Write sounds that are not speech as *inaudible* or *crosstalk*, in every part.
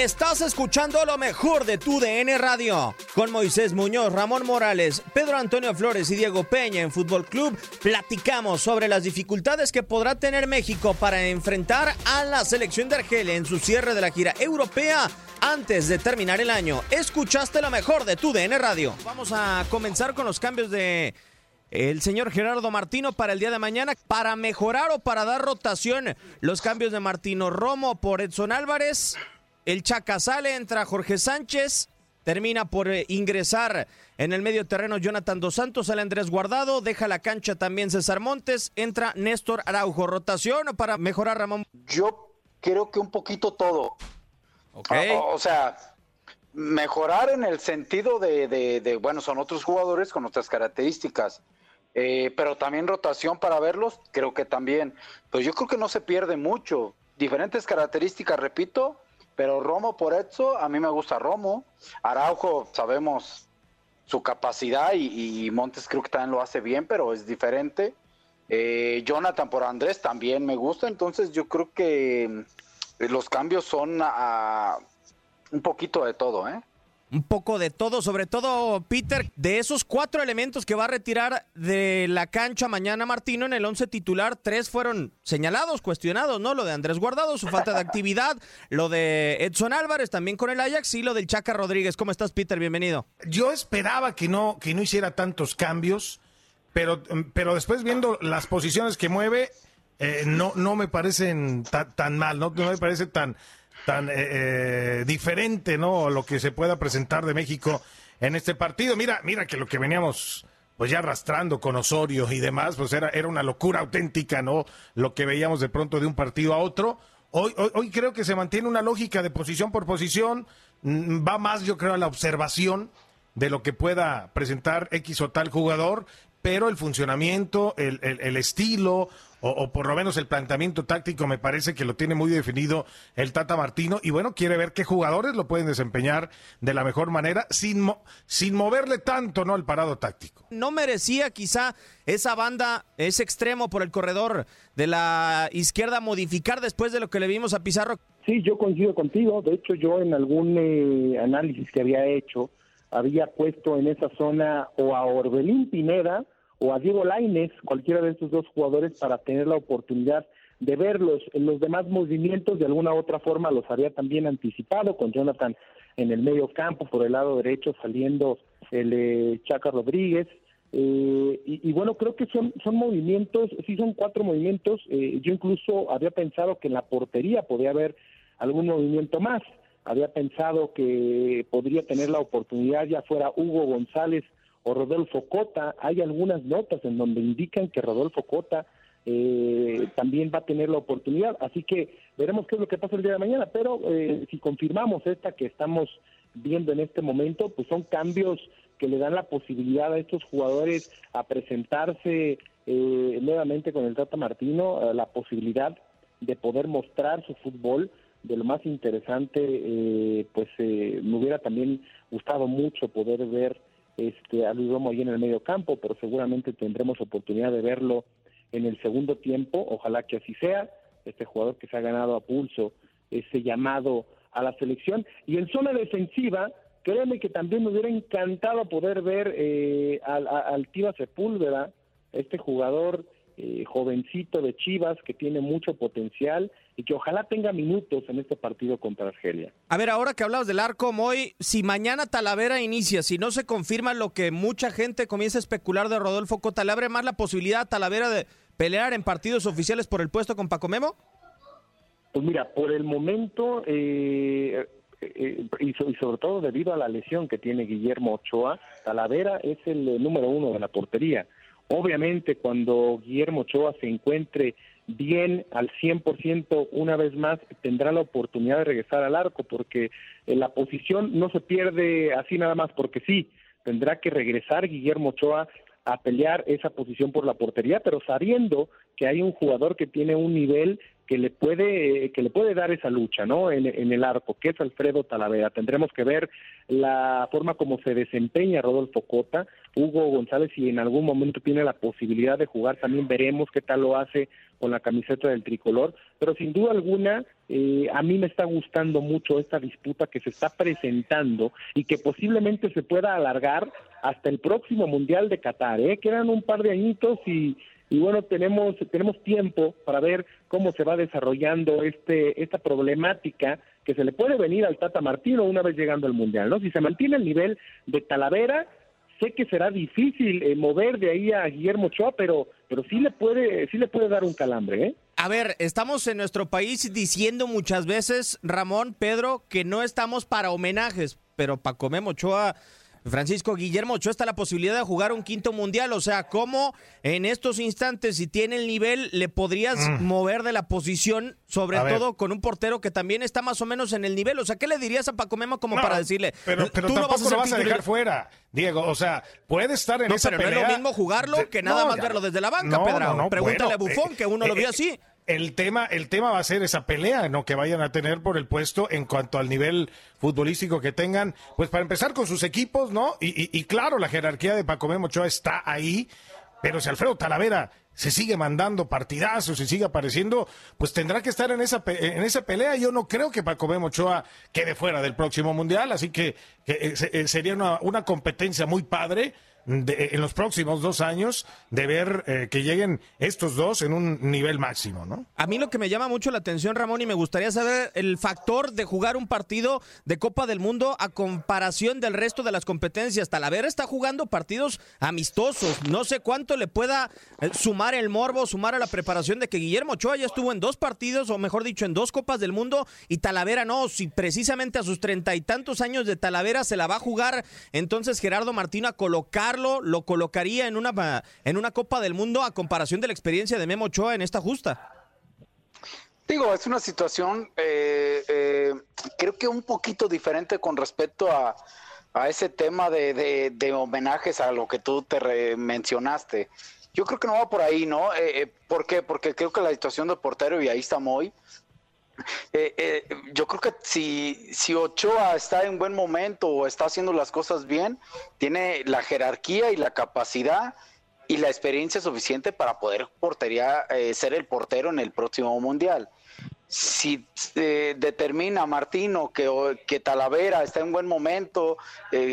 Estás escuchando lo mejor de tu DN Radio. Con Moisés Muñoz, Ramón Morales, Pedro Antonio Flores y Diego Peña en Fútbol Club, platicamos sobre las dificultades que podrá tener México para enfrentar a la selección de Argelia en su cierre de la gira europea antes de terminar el año. Escuchaste lo mejor de tu DN Radio. Vamos a comenzar con los cambios de el señor Gerardo Martino para el día de mañana para mejorar o para dar rotación los cambios de Martino Romo por Edson Álvarez. El Chaca sale, entra Jorge Sánchez, termina por eh, ingresar en el medio terreno Jonathan Dos Santos, sale Andrés Guardado, deja la cancha también César Montes, entra Néstor Araujo. Rotación para mejorar Ramón. Yo creo que un poquito todo. Ok. O, o sea, mejorar en el sentido de, de- de, bueno, son otros jugadores con otras características. Eh, pero también rotación para verlos, creo que también. Pues yo creo que no se pierde mucho. Diferentes características, repito, pero Romo por eso, a mí me gusta Romo. Araujo, sabemos su capacidad y, Montes creo que también lo hace bien, pero es diferente. Eh, Jonathan por Andrés también me gusta, entonces yo creo que los cambios son a, un poquito de todo, ¿eh? Un poco de todo, sobre todo Peter, de esos cuatro elementos que va a retirar de la cancha mañana Martino en el once titular, tres fueron señalados, cuestionados, ¿no? Lo de Andrés Guardado, su falta de actividad, lo de Edson Álvarez también con el Ajax y lo del Chaca Rodríguez. ¿Cómo estás, Peter? Bienvenido. Yo esperaba que no, que no hiciera tantos cambios, pero, pero después viendo las posiciones que mueve, eh, no, no me parecen ta- tan mal, no, no me parece tan, tan eh, eh, diferente, ¿no? Lo que se pueda presentar de México en este partido. Mira, mira que lo que veníamos pues ya arrastrando con Osorio y demás, pues era, era una locura auténtica, ¿no? Lo que veíamos de pronto de un partido a otro. Hoy, hoy, hoy creo que se mantiene una lógica de posición por posición, mm, va más yo creo a la observación de lo que pueda presentar X o tal jugador, pero el funcionamiento, el, el- el estilo o, o por lo menos el planteamiento táctico me parece que lo tiene muy definido el Tata Martino y bueno, quiere ver qué jugadores lo pueden desempeñar de la mejor manera sin, mo- sin moverle tanto no el parado táctico. ¿No merecía quizá esa banda, ese extremo por el corredor de la izquierda modificar después de lo que le vimos a Pizarro? Sí, yo coincido contigo. De hecho, yo en algún eh, análisis que había hecho, había puesto en esa zona o a Orbelín Pineda o a Diego Laines, cualquiera de estos dos jugadores, para tener la oportunidad de verlos. Los demás movimientos, de alguna u otra forma, los había también anticipado, con Jonathan en el medio campo, por el lado derecho, saliendo el eh, Chaca Rodríguez. Eh, y, y bueno, creo que son, son movimientos, sí son cuatro movimientos. eh, yo incluso había pensado que en la portería podía haber algún movimiento más. había pensado que podría tener la oportunidad ya fuera Hugo González o Rodolfo Cota. Hay algunas notas en donde indican que Rodolfo Cota eh, también va a tener la oportunidad. Así que veremos qué es lo que pasa el día de mañana. Pero eh, si confirmamos esta que estamos viendo en este momento, pues son cambios que le dan la posibilidad a estos jugadores a presentarse eh, nuevamente con el Tata Martino, la posibilidad de poder mostrar su fútbol de lo más interesante, eh, pues eh, me hubiera también gustado mucho poder ver este, a Luis Romo ahí en el medio campo, pero seguramente tendremos oportunidad de verlo en el segundo tiempo, ojalá que así sea, este jugador que se ha ganado a pulso ese llamado a la selección. Y en zona defensiva, créeme que también me hubiera encantado poder ver eh, al, al Tiva Sepúlveda, este jugador eh, jovencito de Chivas que tiene mucho potencial y que ojalá tenga minutos en este partido contra Argelia. A ver, ahora que hablabas del arco, Moy, si mañana Talavera inicia, si no se confirma lo que mucha gente comienza a especular de Rodolfo Cota, ¿le abre más la posibilidad a Talavera de pelear en partidos oficiales por el puesto con Paco Memo? Pues mira, por el momento, eh, eh, y, sobre todo debido a la lesión que tiene Guillermo Ochoa, Talavera es el número uno de la portería. Obviamente, cuando Guillermo Ochoa se encuentre bien al 100% una vez más, tendrá la oportunidad de regresar al arco, porque la posición no se pierde así nada más, porque sí, tendrá que regresar Guillermo Ochoa a pelear esa posición por la portería, pero sabiendo que hay un jugador que tiene un nivel que le puede que le puede dar esa lucha, ¿no? En, el arco, que es Alfredo Talavera. Tendremos que ver la forma como se desempeña Rodolfo Cota, Hugo González, si en algún momento tiene la posibilidad de jugar, también veremos qué tal lo hace con la camiseta del tricolor, pero sin duda alguna eh, a mí me está gustando mucho esta disputa que se está presentando y que posiblemente se pueda alargar hasta el próximo Mundial de Qatar, ¿eh? Quedan un par de añitos y y bueno, tenemos, tenemos tiempo para ver cómo se va desarrollando este, esta problemática que se le puede venir al Tata Martino una vez llegando al Mundial, ¿no? Si se mantiene el nivel de Talavera, sé que será difícil eh, mover de ahí a Guillermo Ochoa, pero, pero sí le puede, sí le puede dar un calambre, ¿eh? A ver, estamos en nuestro país diciendo muchas veces, Ramón, Pedro, que no estamos para homenajes, pero Paco Memo Ochoa Francisco Guillermo Ochoa está la posibilidad de jugar un quinto mundial. O sea, ¿cómo en estos instantes, si tiene el nivel, le podrías mm. mover de la posición, sobre todo con un portero que también está más o menos en el nivel? O sea, ¿qué le dirías a Paco Memo como para decirle? Pero, pero tú no vas a, lo vas a dejar fuera, Diego. O sea, puede estar en no, esa pero no es lo mismo jugarlo que nada más verlo desde la banca, Pedro. Pregúntale a Bufón, que uno lo vio eh, así el tema, el tema va a ser esa pelea ¿no? que vayan a tener por el puesto en cuanto al nivel futbolístico que tengan. Pues para empezar con sus equipos, ¿no? Y, y, claro, la jerarquía de Paco Memo Ochoa está ahí, pero si Alfredo Talavera se sigue mandando partidazos y sigue apareciendo, pues tendrá que estar en esa, en esa pelea. Yo no creo que Paco Memo Ochoa quede fuera del próximo Mundial, así que, eh, eh, sería una, una competencia muy padre en los próximos dos años de ver eh, que lleguen estos dos en un nivel máximo, ¿no? A mí lo que me llama mucho la atención, Ramón, y me gustaría saber el factor de jugar un partido de Copa del Mundo a comparación del resto de las competencias. Talavera está jugando partidos amistosos. No sé cuánto le pueda eh, sumar el morbo, sumar a la preparación de que Guillermo Ochoa ya estuvo en dos partidos, o mejor dicho, en dos Copas del Mundo, y Talavera no. Si precisamente a sus treinta y tantos años de Talavera se la va a jugar, entonces Gerardo Martino a colocar lo colocaría en una, en una Copa del Mundo a comparación de la experiencia de Memo Ochoa en esta justa? Digo, es una situación eh, eh, creo que un poquito diferente con respecto a, a ese tema de, de, homenajes a lo que tú te mencionaste. Yo creo que no va por ahí, ¿no? Eh, ¿Por qué? Porque creo que la situación de portero, y ahí está Moy, eh, eh, yo creo que si, si Ochoa está en buen momento o está haciendo las cosas bien, tiene la jerarquía y la capacidad y la experiencia suficiente para poder portería, eh, ser el portero en el próximo mundial. Si determina Martino que, que, Talavera está en buen momento,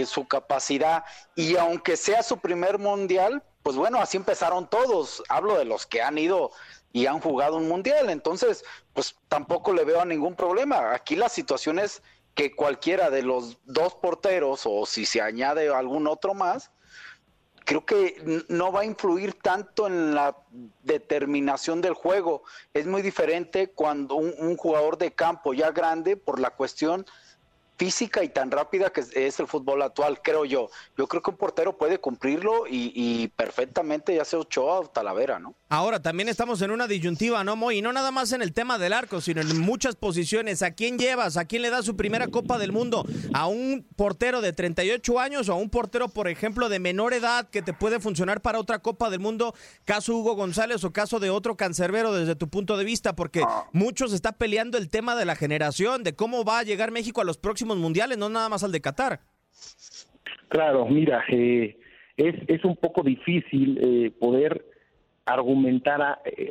su capacidad, y aunque sea su primer mundial, pues bueno, así empezaron todos. Hablo de los que han ido y han jugado un mundial. Entonces, pues tampoco le veo ningún problema. Aquí la situación es que cualquiera de los dos porteros o si se añade algún otro más, creo que no va a influir tanto en la determinación del juego. Es muy diferente cuando un, jugador de campo ya grande, por la cuestión física y tan rápida que es el fútbol actual, creo yo. Yo creo que un portero puede cumplirlo y, perfectamente, ya sea Ochoa o Talavera, ¿no? Ahora, también estamos en una disyuntiva, ¿no, Moy? Y no nada más en el tema del arco, sino en muchas posiciones. ¿A quién llevas? ¿A quién le das su primera Copa del Mundo? ¿A un portero de 38 años o a un portero, por ejemplo, de menor edad que te puede funcionar para otra Copa del Mundo? Caso Hugo González o caso de otro cancerbero desde tu punto de vista, porque ah. muchos está peleando el tema de la generación, de cómo va a llegar México a los próximos mundiales, no nada más al de Qatar. Claro, mira, eh, es, es un poco difícil eh, poder argumentar eh,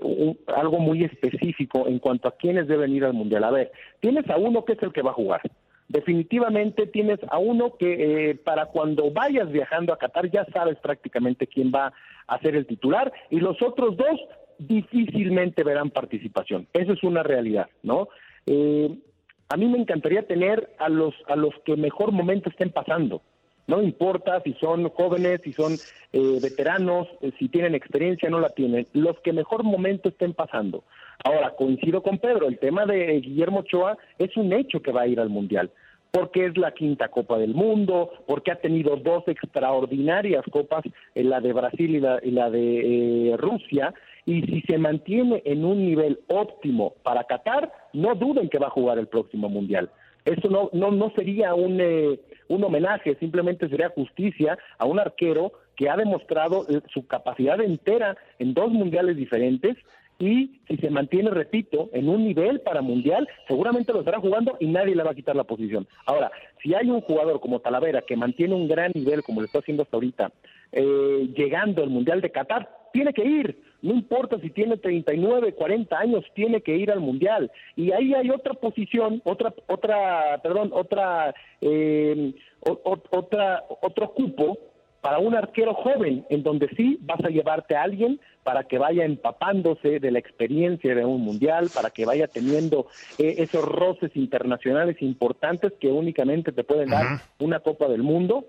algo muy específico en cuanto a quiénes deben ir al mundial. A ver, tienes a uno que es el que va a jugar. Definitivamente tienes a uno que para cuando vayas viajando a Qatar ya sabes prácticamente quién va a ser el titular y los otros dos difícilmente verán participación. Eso es una realidad, ¿no? Eh, a mí me encantaría tener a los a los que mejor momento estén pasando. No importa si son jóvenes, si son eh, veteranos, eh, si tienen experiencia, no la tienen. Los que mejor momento estén pasando. Ahora, coincido con Pedro, el tema de Guillermo Ochoa es un hecho que va a ir al Mundial porque es la quinta Copa del Mundo, porque ha tenido dos extraordinarias copas, la de Brasil y la, y la de eh, Rusia, y si se mantiene en un nivel óptimo para Qatar, no duden que va a jugar el próximo Mundial. Eso no, no, no sería un, eh, un homenaje, simplemente sería justicia a un arquero que ha demostrado eh, su capacidad entera en dos mundiales diferentes y si se mantiene, repito, en un nivel para mundial, seguramente lo estará jugando y nadie le va a quitar la posición. Ahora, si hay un jugador como Talavera que mantiene un gran nivel, como lo está haciendo hasta ahorita, eh, llegando al Mundial de Qatar, tiene que ir. No importa si tiene 39, 40 años, tiene que ir al mundial. Y ahí hay otra posición, otra, otra, perdón, otra, eh, otra, otro cupo para un arquero joven, en donde sí vas a llevarte a alguien para que vaya empapándose de la experiencia de un mundial, para que vaya teniendo eh, esos roces internacionales importantes que únicamente te pueden dar una Copa del Mundo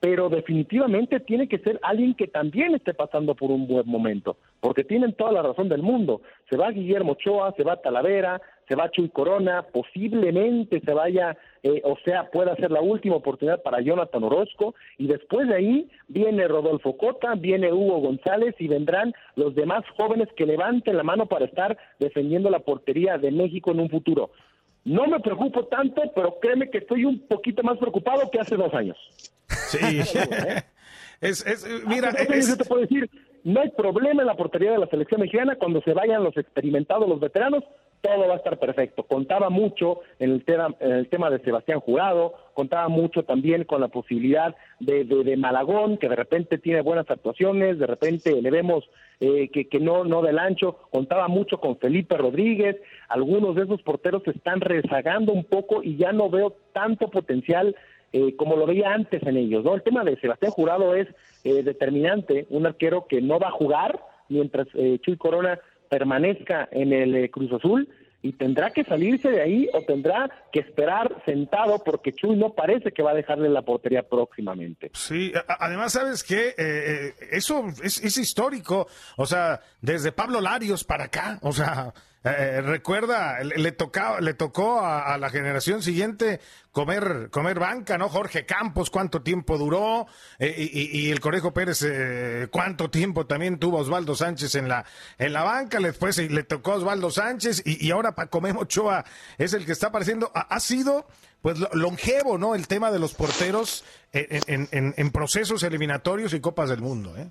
pero definitivamente tiene que ser alguien que también esté pasando por un buen momento, porque tienen toda la razón del mundo. Se va Guillermo Ochoa, se va Talavera, se va Chuy Corona, posiblemente se vaya, eh, o sea, pueda ser la última oportunidad para Jonathan Orozco, y después de ahí viene Rodolfo Cota, viene Hugo González y vendrán los demás jóvenes que levanten la mano para estar defendiendo la portería de México en un futuro. No me preocupo tanto, pero créeme que estoy un poquito más preocupado que hace dos años. Sí. *laughs* es, es, mira, es... te puedo decir, no hay problema en la portería de la selección mexicana cuando se vayan los experimentados, los veteranos, todo va a estar perfecto. Contaba mucho en el tema, en el tema de Sebastián Jurado, contaba mucho también con la posibilidad de, de, Malagón, que de repente tiene buenas actuaciones, de repente le vemos eh, que, que no, no del ancho, contaba mucho con Felipe Rodríguez, algunos de esos porteros se están rezagando un poco y ya no veo tanto potencial eh, como lo veía antes en ellos. ¿no? El tema de Sebastián Jurado es eh, determinante, un arquero que no va a jugar mientras eh, Chuy Corona permanezca en el Cruz Azul y tendrá que salirse de ahí o tendrá que esperar sentado porque Chuy no parece que va a dejarle la portería próximamente. Sí, además, ¿sabes qué? eso es, es, histórico. O sea, desde Pablo Larios para acá, o sea, eh, recuerda, le, tocaba, le tocó a, la generación siguiente comer, comer banca, ¿no? Jorge Campos, cuánto tiempo duró, eh, y, el Conejo Pérez, eh, cuánto tiempo también tuvo Osvaldo Sánchez en la, en la banca, después le tocó a Osvaldo Sánchez, y, ahora Pacomemo Ochoa es el que está apareciendo. Ha, sido, pues, longevo, ¿no? El tema de los porteros en, en procesos eliminatorios y Copas del Mundo, ¿eh?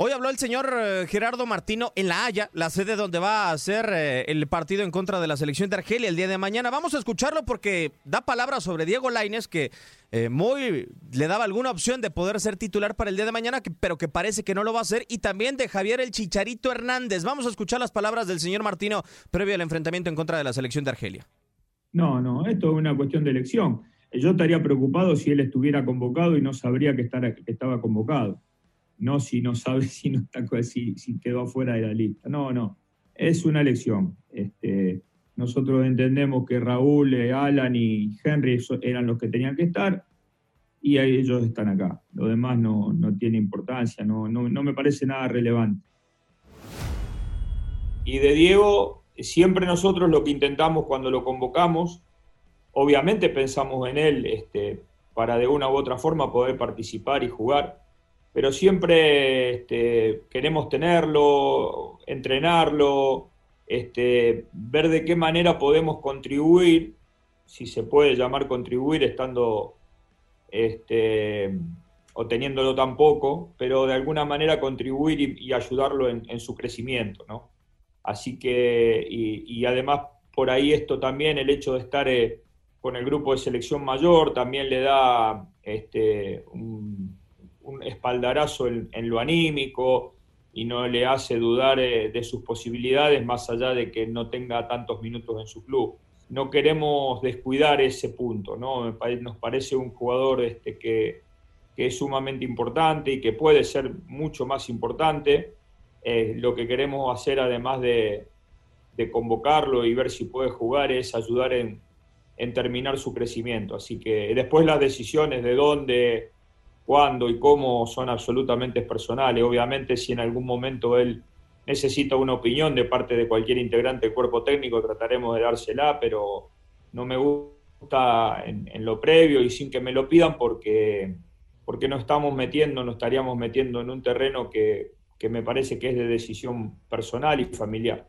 Hoy habló el señor eh, Gerardo Martino en La Haya, la sede donde va a ser eh, el partido en contra de la selección de Argelia el día de mañana. Vamos a escucharlo porque da palabras sobre Diego Laines, que eh, muy le daba alguna opción de poder ser titular para el día de mañana, pero que parece que no lo va a hacer, y también de Javier el Chicharito Hernández. Vamos a escuchar las palabras del señor Martino previo al enfrentamiento en contra de la selección de Argelia. No, no, esto es una cuestión de elección. Yo estaría preocupado si él estuviera convocado y no sabría que, que estaba convocado no si no sabe *laughs* si, no está, si, quedó fuera de la lista. No, no, es una elección. Este, nosotros entendemos que Raúl, eh, Alan y Henry eran los que tenían que estar y ellos están acá. Lo demás no, no tiene importancia, no, no, no me parece nada relevante. Y de Diego, siempre nosotros lo que intentamos cuando lo convocamos, obviamente pensamos en él este, para de una u otra forma poder participar y jugar pero siempre este, queremos tenerlo, entrenarlo, este, ver de qué manera podemos contribuir, si se puede llamar contribuir estando este, o teniéndolo tan poco, pero de alguna manera contribuir y, ayudarlo en, su crecimiento, ¿no? Así que, y, además por ahí esto también, el hecho de estar eh, con el grupo de selección mayor, también le da este, un, espaldarazo en, lo anímico y no le hace dudar eh, de sus posibilidades más allá de que no tenga tantos minutos en su club. No queremos descuidar ese punto, ¿no? Nos parece un jugador este, que, es sumamente importante y que puede ser mucho más importante. Lo que queremos hacer, además de, convocarlo y ver si puede jugar, es ayudar en, en terminar su crecimiento. Así que después las decisiones de dónde cuándo y cómo son absolutamente personales. Obviamente, si en algún momento él necesita una opinión de parte de cualquier integrante del cuerpo técnico, trataremos de dársela, pero no me gusta en, lo previo y sin que me lo pidan porque, porque no estamos metiendo, no estaríamos metiendo en un terreno que, que me parece que es de decisión personal y familiar.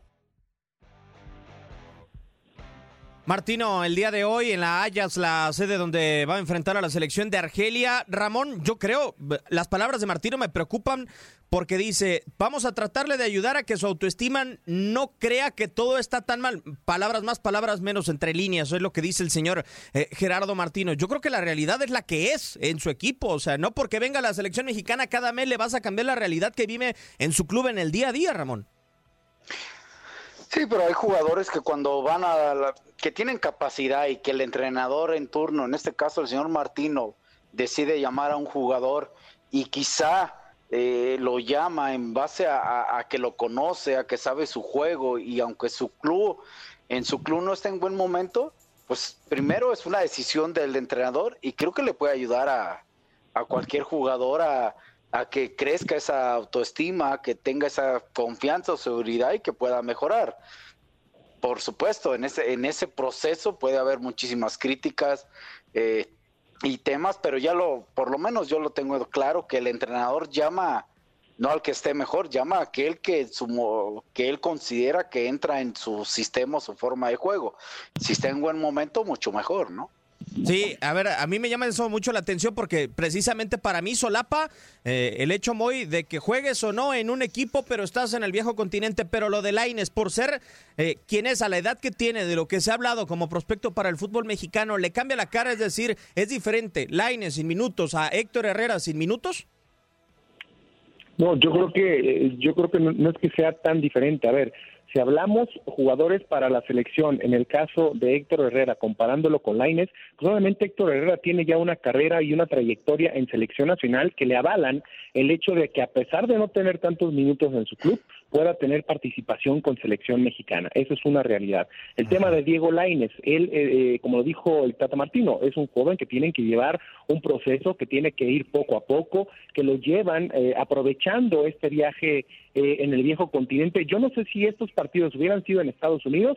Martino, el día de hoy en la Hayas, la sede donde va a enfrentar a la selección de Argelia. Ramón, yo creo, las palabras de Martino me preocupan porque dice, vamos a tratarle de ayudar a que su autoestima no crea que todo está tan mal. Palabras más, palabras menos entre líneas, eso es lo que dice el señor eh, Gerardo Martino. Yo creo que la realidad es la que es en su equipo, o sea, no porque venga la selección mexicana cada mes le vas a cambiar la realidad que vive en su club en el día a día, Ramón. Sí, pero hay jugadores que cuando van a la, que tienen capacidad y que el entrenador en turno, en este caso el señor Martino, decide llamar a un jugador y quizá eh, lo llama en base a, que lo conoce, a que sabe su juego y aunque su club en su club no está en buen momento, pues primero es una decisión del entrenador y creo que le puede ayudar a, a cualquier jugador a, a que crezca esa autoestima, que tenga esa confianza o seguridad y que pueda mejorar. Por supuesto, en ese, en ese proceso puede haber muchísimas críticas eh, y temas, pero ya lo, por lo menos yo lo tengo claro que el entrenador llama, no al que esté mejor, llama a aquel que, su, que él considera que entra en su sistema su forma de juego. Si está en buen momento, mucho mejor, ¿no? Sí, a ver, a mí me llama eso mucho la atención porque precisamente para mí solapa eh, el hecho, muy de que juegues o no en un equipo, pero estás en el viejo continente, pero lo de Laines, por ser eh, quien es, a la edad que tiene, de lo que se ha hablado como prospecto para el fútbol mexicano, ¿le cambia la cara? Es decir, ¿es diferente Laines sin minutos a Héctor Herrera sin minutos? No, yo creo que yo creo que no es que sea tan diferente. A ver, si hablamos jugadores para la selección, en el caso de Héctor Herrera, comparándolo con Laines, pues obviamente Héctor Herrera tiene ya una carrera y una trayectoria en selección nacional que le avalan el hecho de que a pesar de no tener tantos minutos en su club, pueda tener participación con selección mexicana. Eso es una realidad. El tema de Diego Laines, él, eh, eh, como lo dijo el Tata Martino, es un joven que tiene que llevar un proceso, que tiene que ir poco a poco, que lo llevan eh, aprovechando este viaje en el viejo continente. Yo no sé si estos partidos hubieran sido en Estados Unidos,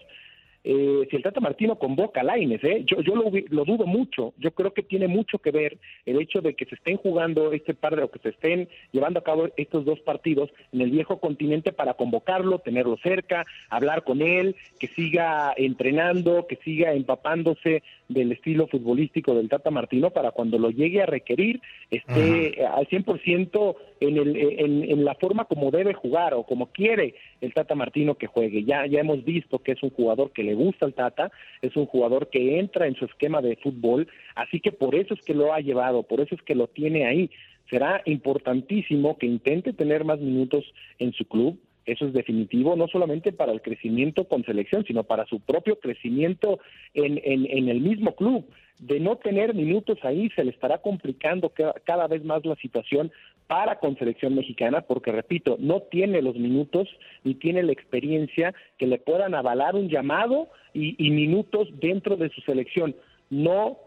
eh, si el Tata Martino convoca a Laines, ¿eh? yo, yo lo, lo, dudo mucho. Yo creo que tiene mucho que ver el hecho de que se estén jugando este par de, o que se estén llevando a cabo estos dos partidos en el viejo continente para convocarlo, tenerlo cerca, hablar con él, que siga entrenando, que siga empapándose del estilo futbolístico del Tata Martino para cuando lo llegue a requerir esté al 100% en, el, en, en la forma como debe jugar o como quiere el Tata Martino que juegue. Ya, ya hemos visto que es un jugador que le gusta al Tata, es un jugador que entra en su esquema de fútbol, así que por eso es que lo ha llevado, por eso es que lo tiene ahí. Será importantísimo que intente tener más minutos en su club, eso es definitivo, no solamente para el crecimiento con selección, sino para su propio crecimiento en, en, en el mismo club. De no tener minutos ahí, se le estará complicando cada vez más la situación para con selección mexicana, porque repito, no tiene los minutos ni tiene la experiencia que le puedan avalar un llamado y, minutos dentro de su selección. No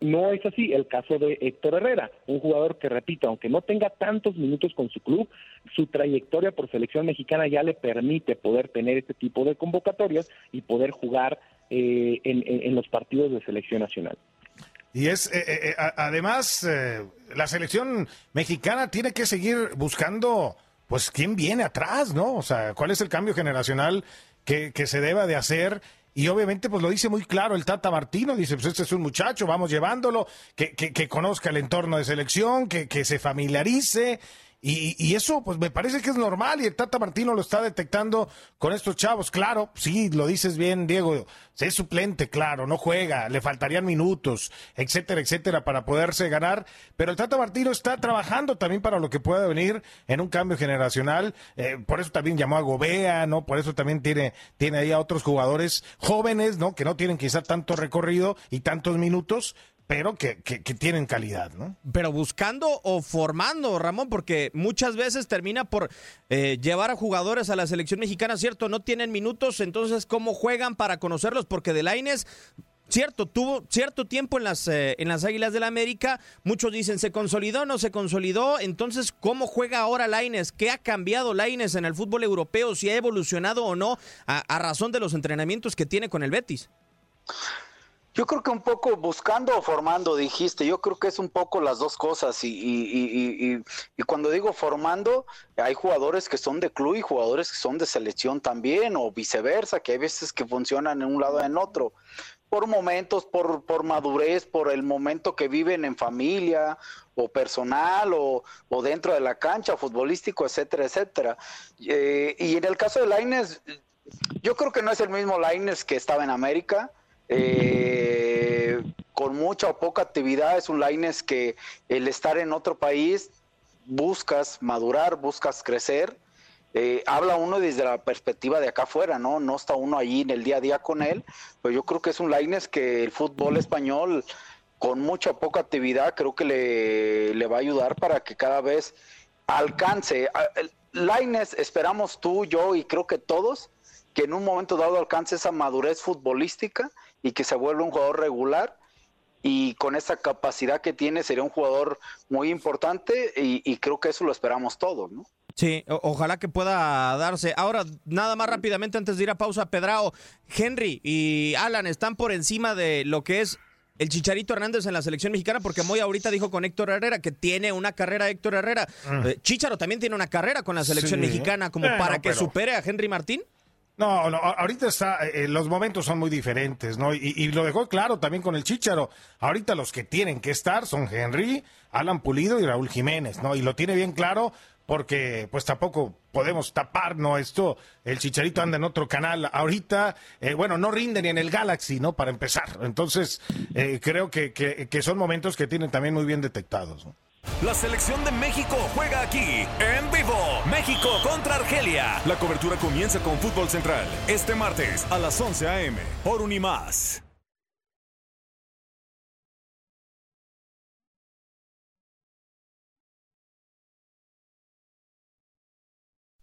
no es así el caso de Héctor Herrera, un jugador que, repito, aunque no tenga tantos minutos con su club, su trayectoria por selección mexicana ya le permite poder tener este tipo de convocatorias y poder jugar eh, en, los partidos de selección nacional. Y es, eh, eh, además, eh, la selección mexicana tiene que seguir buscando, pues, quién viene atrás, ¿no? O sea, cuál es el cambio generacional que, que se deba de hacer y obviamente, pues lo dice muy claro el Tata Martino, dice, pues este es un muchacho, vamos llevándolo, que, que, que conozca el entorno de selección, que, que se familiarice y, y, eso, pues me parece que es normal y el Tata Martino lo está detectando con estos chavos. Claro, sí, lo dices bien, Diego, es suplente, claro, no juega, le faltarían minutos, etcétera, etcétera, para poderse ganar. Pero el Tata Martino está trabajando también para lo que pueda venir en un cambio generacional. Eh, por eso también llamó a Gobea, ¿no? Por eso también tiene, tiene ahí a otros jugadores jóvenes, ¿no? Que no tienen quizá tanto recorrido y tantos minutos, pero que, que, que, tienen calidad, ¿no? Pero buscando o formando, Ramón, porque muchas veces termina por eh, llevar a jugadores a la selección mexicana, ¿cierto? No tienen minutos, entonces, ¿cómo juegan para conocerlos? Porque de Laines Cierto, tuvo cierto tiempo en las, eh, en las Águilas del la América. Muchos dicen, ¿se consolidó? ¿No se consolidó? Entonces, ¿cómo juega ahora Laines? ¿Qué ha cambiado Laines en el fútbol europeo? ¿Si ha evolucionado o no a, a razón de los entrenamientos que tiene con el Betis? Yo creo que un poco buscando o formando, dijiste, yo creo que es un poco las dos cosas y, cuando digo formando, hay jugadores que son de club y jugadores que son de selección también o viceversa, que hay veces que funcionan en un lado o en otro, por momentos, por, por madurez, por el momento que viven en familia o personal o, o dentro de la cancha, futbolístico, etcétera, etcétera. Eh, y en el caso de Laines, yo creo que no es el mismo Laines que estaba en América eh, con mucha o poca actividad, es un Laines que el estar en otro país buscas madurar, buscas crecer. Eh, habla uno desde la perspectiva de acá afuera, ¿no? No está uno allí en el día a día con él, pero yo creo que es un Laines que el fútbol español, con mucha o poca actividad, creo que le, le va a ayudar para que cada vez alcance. Laines, esperamos tú, yo y creo que todos, que en un momento dado alcance esa madurez futbolística y que se vuelva un jugador regular y con esa capacidad que tiene sería un jugador muy importante y, y creo que eso lo esperamos todos, ¿no? Sí, ojalá que pueda darse. Ahora, nada más rápidamente antes de ir a pausa, Pedrao, Henry y Alan están por encima de lo que es el Chicharito Hernández en la selección mexicana, porque Moy ahorita dijo con Héctor Herrera que tiene una carrera Héctor Herrera. Mm. Eh, Chicharo también tiene una carrera con la selección sí. mexicana, como eh, para no, que pero... supere a Henry Martín. No, no, ahorita está, eh, los momentos son muy diferentes, ¿no? Y, y, lo dejó claro también con el Chicharo. Ahorita los que tienen que estar son Henry, Alan Pulido y Raúl Jiménez, ¿no? Y lo tiene bien claro porque pues tampoco podemos tapar, ¿no? Esto, el Chicharito anda en otro canal ahorita, eh, bueno, no rinde ni en el Galaxy, ¿no? Para empezar. Entonces, eh, creo que, que, que, son momentos que tienen también muy bien detectados, ¿no? La selección de México juega aquí, en vivo. México contra Argelia. La cobertura comienza con Fútbol Central, este martes a las 11 a.m. por Unimás.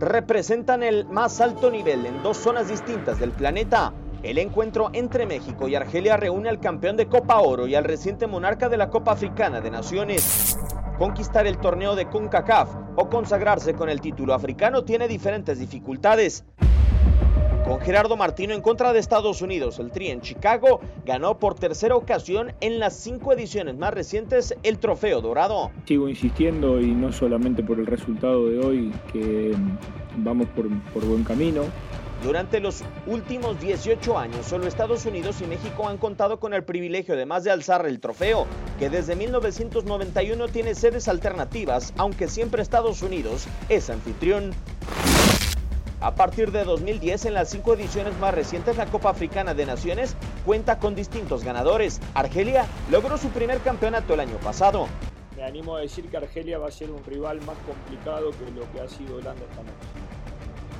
Representan el más alto nivel en dos zonas distintas del planeta. El encuentro entre México y Argelia reúne al campeón de Copa Oro y al reciente monarca de la Copa Africana de Naciones. Conquistar el torneo de CONCACAF o consagrarse con el título africano tiene diferentes dificultades. Con Gerardo Martino en contra de Estados Unidos, el Tri en Chicago ganó por tercera ocasión en las cinco ediciones más recientes el Trofeo Dorado. Sigo insistiendo y no solamente por el resultado de hoy, que vamos por, por buen camino. Durante los últimos 18 años, solo Estados Unidos y México han contado con el privilegio además de alzar el trofeo, que desde 1991 tiene sedes alternativas, aunque siempre Estados Unidos es anfitrión. A partir de 2010, en las cinco ediciones más recientes, la Copa Africana de Naciones cuenta con distintos ganadores. Argelia logró su primer campeonato el año pasado. Me animo a decir que Argelia va a ser un rival más complicado que lo que ha sido Holanda esta noche.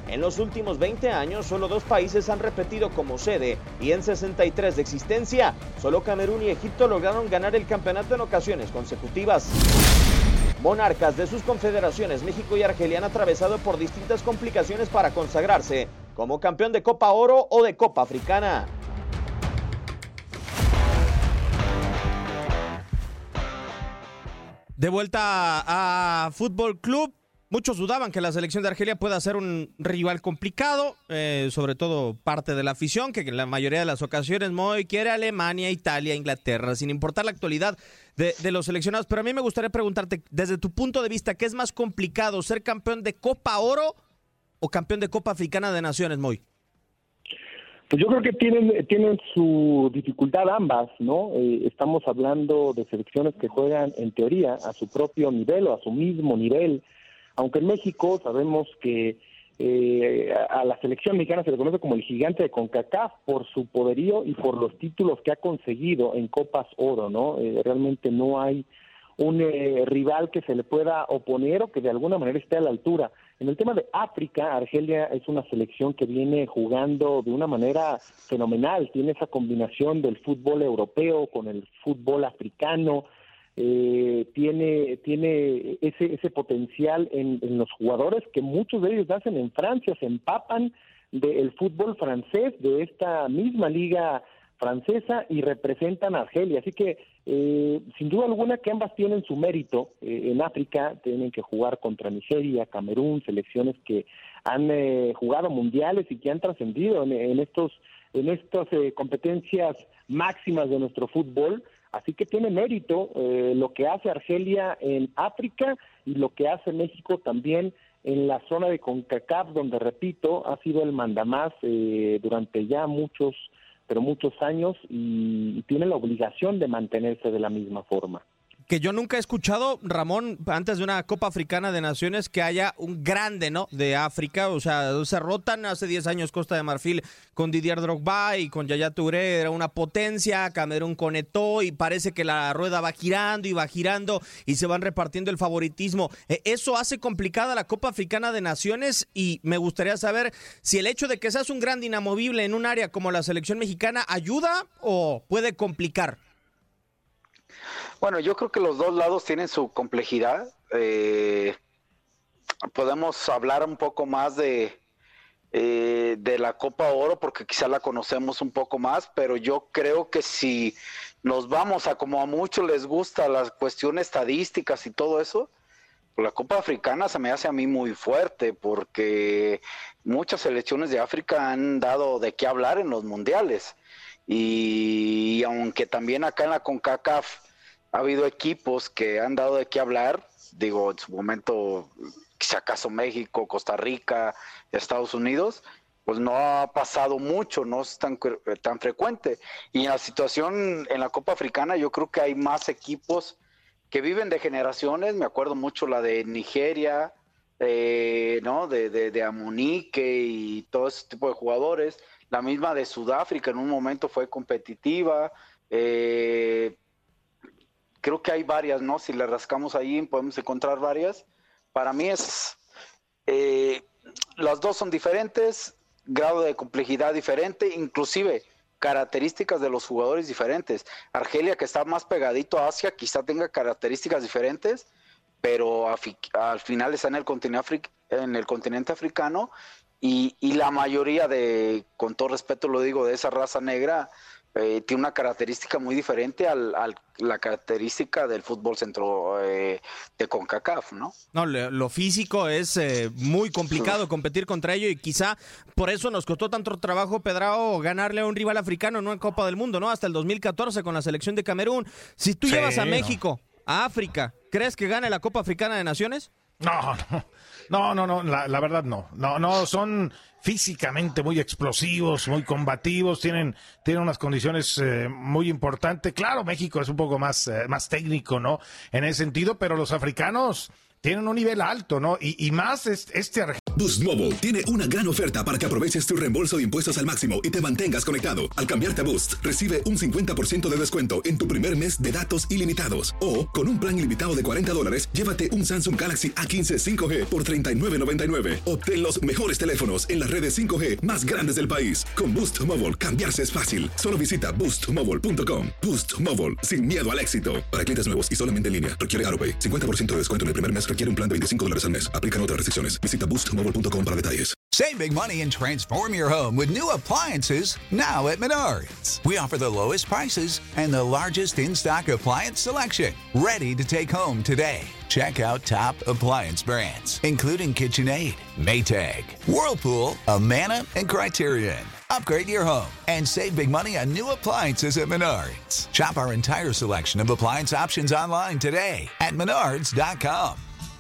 En los últimos 20 años, solo dos países han repetido como sede y en 63 de existencia, solo Camerún y Egipto lograron ganar el campeonato en ocasiones consecutivas. Monarcas de sus confederaciones México y Argelia han atravesado por distintas complicaciones para consagrarse como campeón de Copa Oro o de Copa Africana. De vuelta a Fútbol Club, Muchos dudaban que la selección de Argelia pueda ser un rival complicado, eh, sobre todo parte de la afición, que en la mayoría de las ocasiones Moy quiere Alemania, Italia, Inglaterra, sin importar la actualidad de, los seleccionados. Pero a mí me gustaría preguntarte, desde tu punto de vista, ¿qué es más complicado, ser campeón de Copa Oro o campeón de Copa Africana de Naciones, Moy? Pues yo creo que tienen, tienen su dificultad ambas, ¿no? Eh, estamos hablando de selecciones que juegan en teoría a su propio nivel o a su mismo nivel aunque en México sabemos que eh, a la selección mexicana se le conoce como el gigante de CONCACAF por su poderío y por los títulos que ha conseguido en Copas Oro, ¿no? Eh, realmente no hay un eh, rival que se le pueda oponer o que de alguna manera esté a la altura. En el tema de África, Argelia es una selección que viene jugando de una manera fenomenal, tiene esa combinación del fútbol europeo con el fútbol africano, eh, tiene, tiene ese, ese potencial en, los jugadores que muchos de ellos nacen en Francia, se empapan del fútbol francés, de esta misma liga francesa y representan a Argelia. Así que, eh, sin duda alguna, que ambas tienen su mérito. Eh, en África tienen que jugar contra Nigeria, Camerún, selecciones que han eh, jugado mundiales y que han trascendido en, en, estos en estas competencias máximas de nuestro fútbol. Así que tiene mérito eh, lo que hace Argelia en África y lo que hace México también en la zona de CONCACAF, donde, repito, ha sido el mandamás eh, durante ya muchos, pero muchos años y tiene la obligación de mantenerse de la misma forma que yo nunca he escuchado, Ramón, antes de una Copa Africana de Naciones, que haya un grande, ¿no? De África, o sea, se rotan hace 10 años Costa de Marfil con Didier Drogba y con Yaya Touré, era una potencia, Camerún con Eto'o y parece que la rueda va girando y va girando y se van repartiendo el favoritismo. E, eso hace complicada la Copa Africana de Naciones y me gustaría saber si el hecho de que seas un gran dinamovible en un área como la selección mexicana ayuda o puede complicar. Bueno, yo creo que los dos lados tienen su complejidad. Eh, podemos hablar un poco más de, eh, de la Copa Oro porque quizá la conocemos un poco más, pero yo creo que si nos vamos a como a muchos les gusta las cuestiones estadísticas y todo eso, pues la Copa Africana se me hace a mí muy fuerte porque muchas selecciones de África han dado de qué hablar en los mundiales. Y aunque también acá en la CONCACAF ha habido equipos que han dado de qué hablar, digo, en su momento, si acaso México, Costa Rica, Estados Unidos, pues no ha pasado mucho, no es tan, tan frecuente. Y en la situación en la Copa Africana yo creo que hay más equipos que viven de generaciones, me acuerdo mucho la de Nigeria, eh, ¿no? De, de, de Amunique y todo ese tipo de jugadores. La misma de Sudáfrica en un momento fue competitiva. Eh, creo que hay varias, ¿no? Si le rascamos ahí podemos encontrar varias. Para mí es, eh, las dos son diferentes, grado de complejidad diferente, inclusive características de los jugadores diferentes. Argelia, que está más pegadito a Asia, quizá tenga características diferentes, pero al final está en el continente, en el continente africano y, y, la mayoría de, con todo respeto lo digo, de esa raza negra, eh, tiene una característica muy diferente a la característica del fútbol centro eh, de CONCACAF, ¿no? No, lo, físico es eh, muy complicado competir contra ello y quizá por eso nos costó tanto trabajo, Pedrao, ganarle a un rival africano ¿no? en Copa del Mundo, ¿no? Hasta el 2014 con la selección de Camerún. Si tú llevas a México, a África, ¿crees que gane la Copa Africana de Naciones? No, no, no, no, la, la verdad no. No, no, son físicamente muy explosivos, muy combativos, tienen, tienen unas condiciones eh, muy importantes. Claro, México es un poco más, eh, más técnico, ¿no? En ese sentido, pero los africanos tienen un nivel alto, ¿no? Y, más este, este Boost Mobile tiene una gran oferta para que aproveches tu reembolso de impuestos al máximo y te mantengas conectado. Al cambiarte a Boost, recibe un 50% de descuento en tu primer mes de datos ilimitados. O, con un plan ilimitado de 40 dólares, llévate un Samsung Galaxy A15 5G por 39.99. Obtén los mejores teléfonos en las redes 5G más grandes del país. Con Boost Mobile, cambiarse es fácil. Solo visita boostmobile.com. Boost Mobile, sin miedo al éxito. Para clientes nuevos y solamente en línea, requiere AroPay. 50% de descuento en el primer mes requiere un plan de 25 dólares al mes. Aplican otras restricciones. Visita boostmobile.com para detalles. Save big money and transform your home with new appliances now at Menards. We offer the lowest prices and the largest in-stock appliance selection. Ready to take home today. Check out top appliance brands, including KitchenAid, Maytag, Whirlpool, Amana, and Criterion. Upgrade your home and save big money on new appliances at Menards. Shop our entire selection of appliance options online today at menards.com.